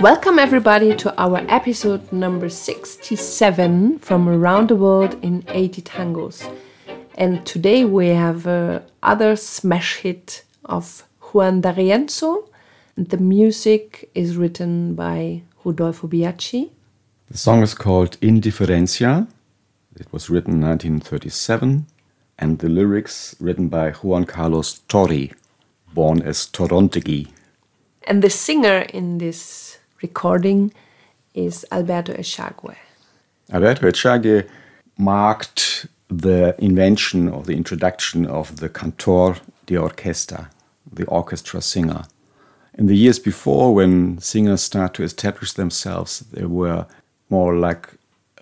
Welcome, everybody, to our episode number 67 from around the world in 80 tangos. And today we have uh, other smash hit of Juan D'Arienzo. And the music is written by Rodolfo Biaggi. The song is called Indiferencia. It was written in 1937, and the lyrics written by Juan Carlos Thorry, born as Torrontegui. And the singer in this recording is Alberto Echagüe. Alberto Echagüe marked the invention or the introduction of the cantor de orquesta, the orchestra singer. In the years before, when singers start to establish themselves, they were more like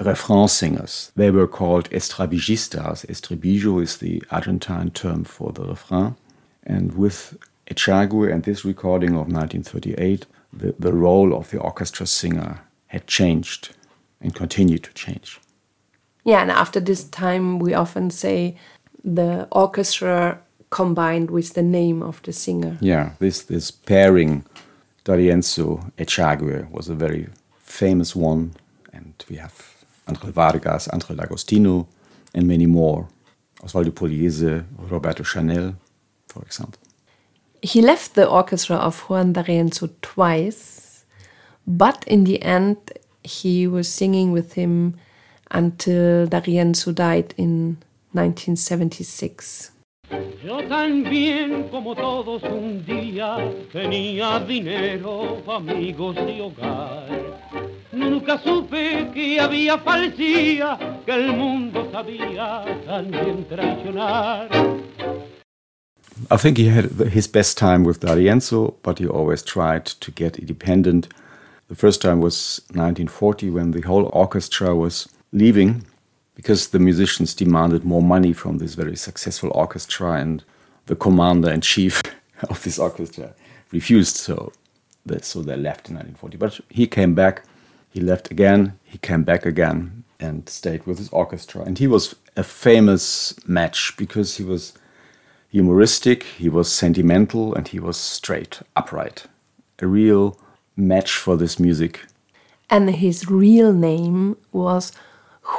refrain singers. They were called estribillistas. Estribillo is the Argentine term for the refrain. And with Echagüe and this recording of 1938, the, the role of the orchestra singer had changed and continued to change. Yeah, and after this time, we often say the orchestra combined with the name of the singer. Yeah, this, this pairing, D'Arienzo Echagüe, was a very famous one. And we have Angel Vargas, Angel D'Agostino, and many more. Osvaldo Pugliese, Roberto Chanel, for example. He left the orchestra of Juan D'Arienzo twice, but in the end, he was singing with him until D'Arienzo died in 1976. Yo también como todos un día tenía dinero, amigos y hogar. Nunca supe que había falsía, que el mundo sabía también traicionar. I think he had his best time with D'Arienzo, but he always tried to get independent. The first time was 1940 when the whole orchestra was leaving because the musicians demanded more money from this very successful orchestra, and the commander in chief of this orchestra refused. So, so they left in 1940. But he came back, he left again, he came back again, and stayed with his orchestra. And he was a famous match because he was humoristic, he was sentimental, and he was straight, upright. A real match for this music. And his real name was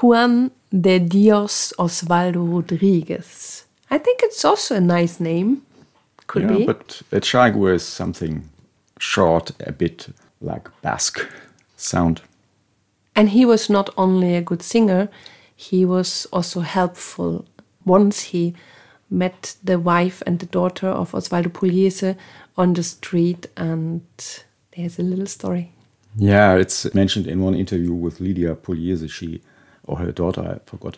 Juan de Dios Osvaldo Rodriguez. I think it's also a nice name. Could yeah, be. but Echagüe is something short, a bit like Basque sound. And he was not only a good singer, he was also helpful. Once he met the wife and the daughter of Osvaldo Pugliese on the street, and there's a little story. Yeah, it's mentioned in one interview with Lydia Pugliese. She, or her daughter, I forgot.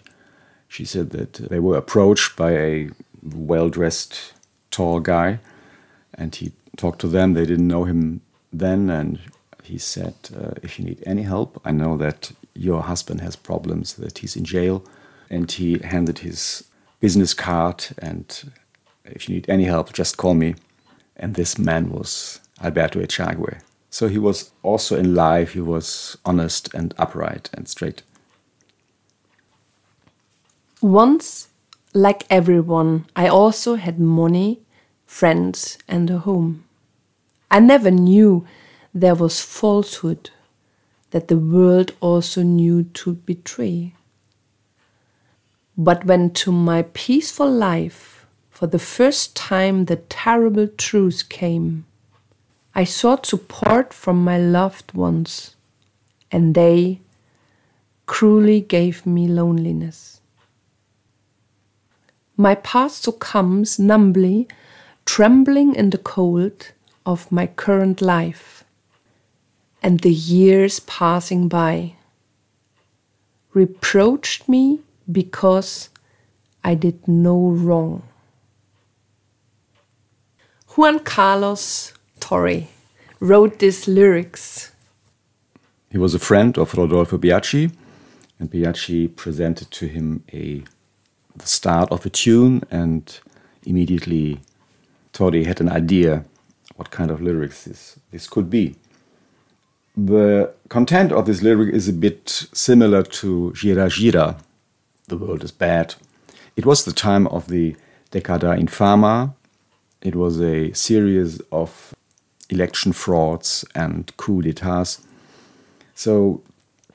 She said that they were approached by a well dressed, tall guy, and he talked to them. They didn't know him then, and he said, uh, If you need any help, I know that your husband has problems, that he's in jail. And he handed his business card, and if you need any help, just call me. And this man was Alberto Echagüe. So he was also in life, he was honest and upright and straight. Once, like everyone, I also had money, friends, and a home. I never knew there was falsehood that the world also knew to betray. But when to my peaceful life, for the first time, the terrible truth came, I sought support from my loved ones, and they cruelly gave me loneliness. My past succumbs numbly, trembling in the cold of my current life, and the years passing by reproached me because I did no wrong. Juan Carlos Thorry wrote these lyrics. He was a friend of Rodolfo Biaggi, and Biaggi presented to him a the start of a tune, and immediately Thorry had an idea what kind of lyrics this, this could be. The content of this lyric is a bit similar to Yira Yira, The World is Bad. It was the time of the Decada Infame. It was a series of election frauds and coup d'etats. So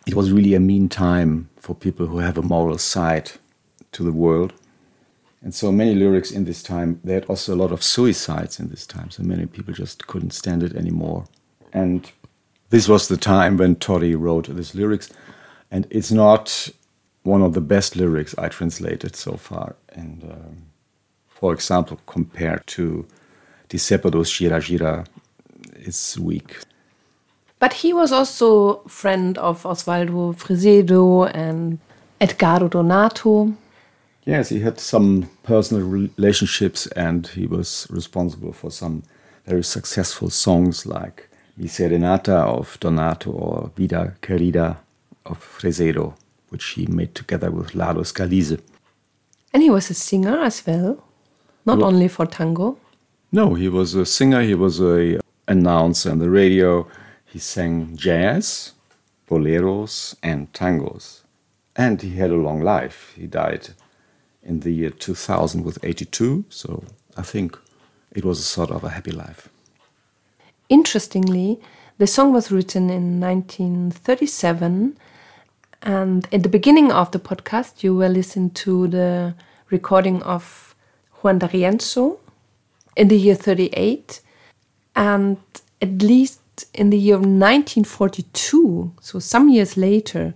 it was really a mean time for people who have a moral side to the world. And so many lyrics in this time, they had also a lot of suicides in this time. So many people just couldn't stand it anymore. And this was the time when Thorry wrote these lyrics. And it's not one of the best lyrics I translated so far. And um, for example, compared to Di Sepados Yira Yira, it's weak. But he was also friend of Osvaldo Fresedo and Edgardo Donato. Yes, he had some personal relationships and he was responsible for some very successful songs like Mi Serenata of Donato or Vida Querida of Fresedo, which he made together with Lalo Scalise. And he was a singer as well, not well, only for tango. No, he was a singer, he was a announcer on the radio, he sang jazz, boleros, and tangos. And he had a long life. He died in the year 2000 with 82, so I think it was a sort of a happy life. Interestingly, the song was written in 1937, and at the beginning of the podcast, you will listen to the recording of Juan D'Arienzo in the year 38, and at least in the year 1942, so some years later,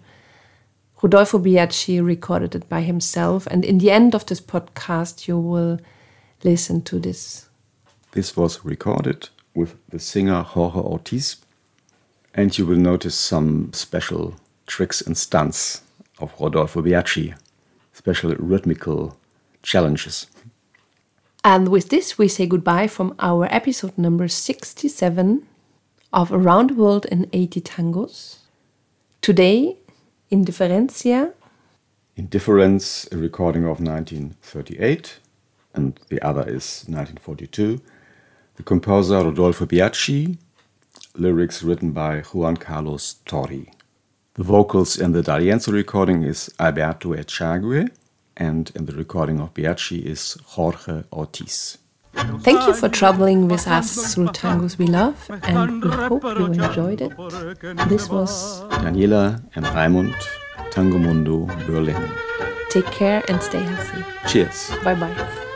Rodolfo Biaggi recorded it by himself. And in the end of this podcast, you will listen to this. This was recorded with the singer Jorge Ortiz. And you will notice some special tricks and stunts of Rodolfo Biaggi, special rhythmical challenges. And with this, we say goodbye from our episode number 67 of Around the World in 80 Tangos. Today, Indiferencia. Indifference, a recording of 1938, and the other is 1942. The composer Rodolfo Biaggi, lyrics written by Juan Carlos Thorry. The vocals in the D'Arienzo recording is Alberto Echagüe, and in the recording of Biaggi is Jorge Ortiz. Thank you for traveling with us through tangos we love, and we hope you enjoyed it. This was Daniela and Raimund, Tango Mundo, Berlin. Take care and stay healthy. Cheers. Bye bye.